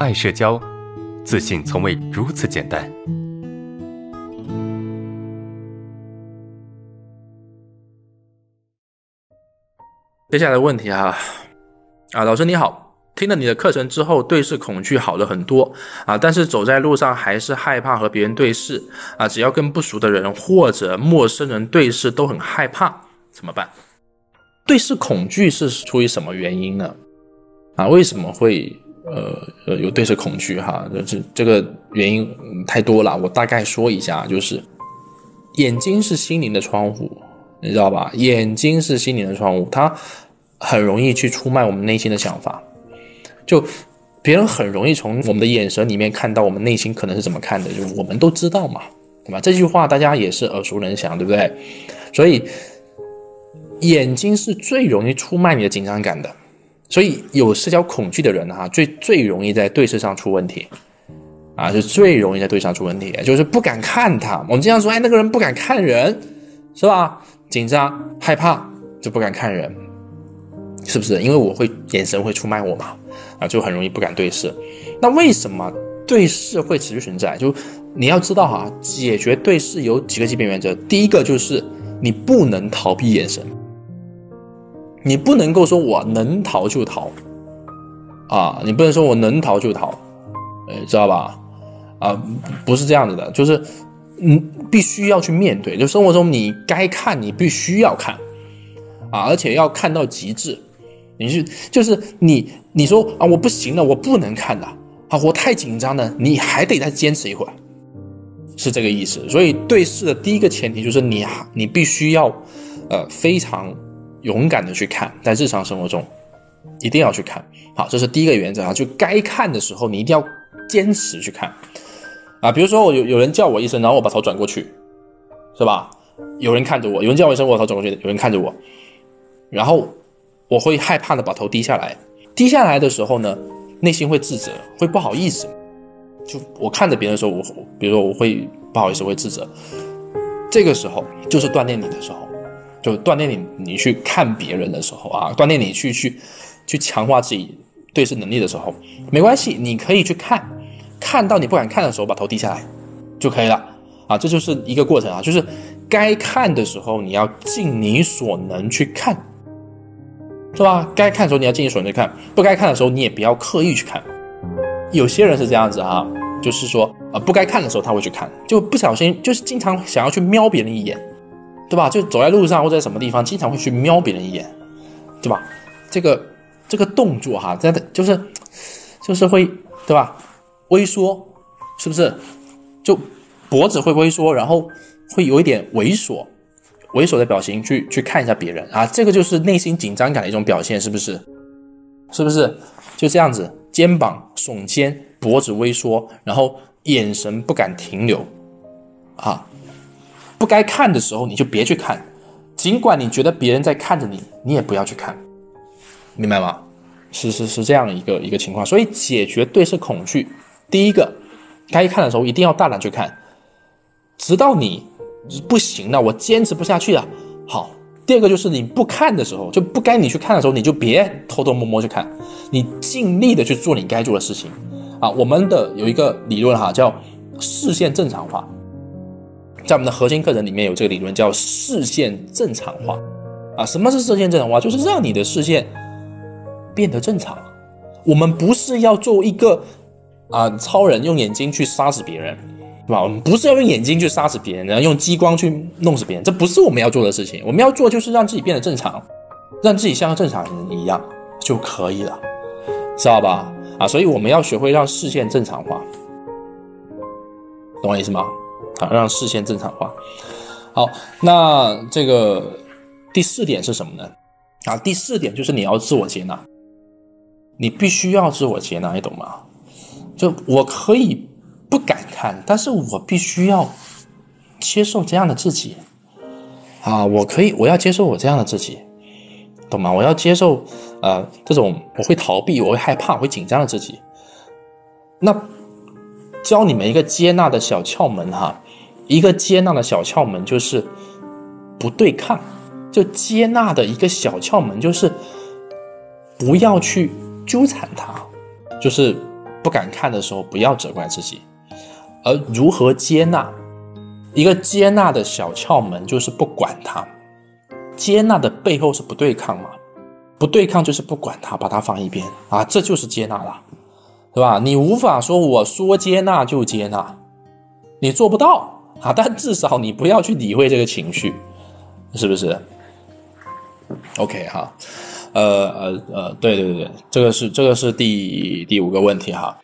爱社交，自信从未如此简单。接下来问题啊，啊，老师你好，听了你的课程之后，对视恐惧好了很多啊，但是走在路上还是害怕和别人对视啊，只要跟不熟的人或者陌生人对视都很害怕，怎么办？对视恐惧是出于什么原因呢？啊，为什么会？呃呃，有对视恐惧哈，这这个原因太多了，我大概说一下，就是眼睛是心灵的窗户，你知道吧？眼睛是心灵的窗户，它很容易去出卖我们内心的想法，就别人很容易从我们的眼神里面看到我们内心可能是怎么看的，就我们都知道嘛，对吧？这句话大家也是耳熟能详，对不对？所以眼睛是最容易出卖你的紧张感的。所以有社交恐惧的人哈，最最容易在对视上出问题，啊，是最容易在对视上出问题，就是不敢看他。我们经常说，哎，那个人不敢看人，是吧？紧张、害怕就不敢看人，是不是？因为我会眼神会出卖我嘛，啊，就很容易不敢对视。那为什么对视会持续存在？就你要知道哈，解决对视有几个基本原则。第一个就是你不能逃避眼神。你不能够说我能逃就逃，啊，你不能说我能逃就逃，哎，知道吧？啊，不是这样子的，就是嗯，必须要去面对。就生活中你该看，你必须要看，啊，而且要看到极致。你是就是你你说啊，我不行了，我不能看了，啊，我太紧张了，你还得再坚持一会儿，是这个意思。所以对视的第一个前提就是你你必须要呃非常。勇敢的去看，在日常生活中，一定要去看。好，这是第一个原则啊，就该看的时候，你一定要坚持去看。啊，比如说我有有人叫我一声，然后我把头转过去，是吧？有人看着我，有人叫我一声，我把头转过去，有人看着我，然后我会害怕的把头低下来。低下来的时候呢，内心会自责，会不好意思。就我看着别人的时候，我比如说我会不好意思，会自责。这个时候就是锻炼你的时候。就锻炼你，你去看别人的时候啊，锻炼你去去去强化自己对视能力的时候，没关系，你可以去看，看到你不敢看的时候，把头低下来就可以了啊，这就是一个过程啊，就是该看的时候你要尽你所能去看，是吧？该看的时候你要尽你所能去看，不该看的时候你也不要刻意去看。有些人是这样子啊，就是说啊，不该看的时候他会去看，就不小心就是经常想要去瞄别人一眼。对吧？就走在路上或者什么地方，经常会去瞄别人一眼，对吧？这个这个动作哈，真的就是就是会对吧？微缩，是不是？就脖子会微缩，然后会有一点猥琐，猥琐的表情去去看一下别人啊，这个就是内心紧张感的一种表现，是不是？是不是？就这样子，肩膀耸肩，脖子微缩，然后眼神不敢停留，啊。不该看的时候，你就别去看，尽管你觉得别人在看着你，你也不要去看，明白吗？是是是这样一个一个情况。所以解决对视恐惧，第一个，该看的时候一定要大胆去看，直到你不行了，我坚持不下去了。好，第二个就是你不看的时候，就不该你去看的时候，你就别偷偷摸摸去看，你尽力的去做你该做的事情。啊，我们的有一个理论哈，叫视线正常化。在我们的核心课程里面有这个理论，叫视线正常化，啊，什么是视线正常化？就是让你的视线变得正常。我们不是要做一个啊超人，用眼睛去杀死别人，对吧？我们不是要用眼睛去杀死别人，然后用激光去弄死别人，这不是我们要做的事情。我们要做就是让自己变得正常，让自己像个正常人一样就可以了，知道吧？啊，所以我们要学会让视线正常化，懂我意思吗？啊，让视线正常化。好，那这个第四点是什么呢？啊，第四点就是你要自我接纳，你必须要自我接纳，你懂吗？就我可以不敢看，但是我必须要接受这样的自己。啊，我可以，我要接受我这样的自己，懂吗？我要接受呃这种我会逃避、我会害怕、我会紧张的自己。那教你们一个接纳的小窍门哈。一个接纳的小窍门就是不对抗，就接纳的一个小窍门就是不要去纠缠他，就是不敢看的时候，不要责怪自己。而如何接纳，一个接纳的小窍门就是不管它。接纳的背后是不对抗嘛？不对抗就是不管它，把它放一边啊，这就是接纳了，对吧？你无法说我说接纳就接纳，你做不到啊。但至少你不要去理会这个情绪，是不是？OK 哈，呃呃呃，对对对，这个是这个是第第五个问题哈。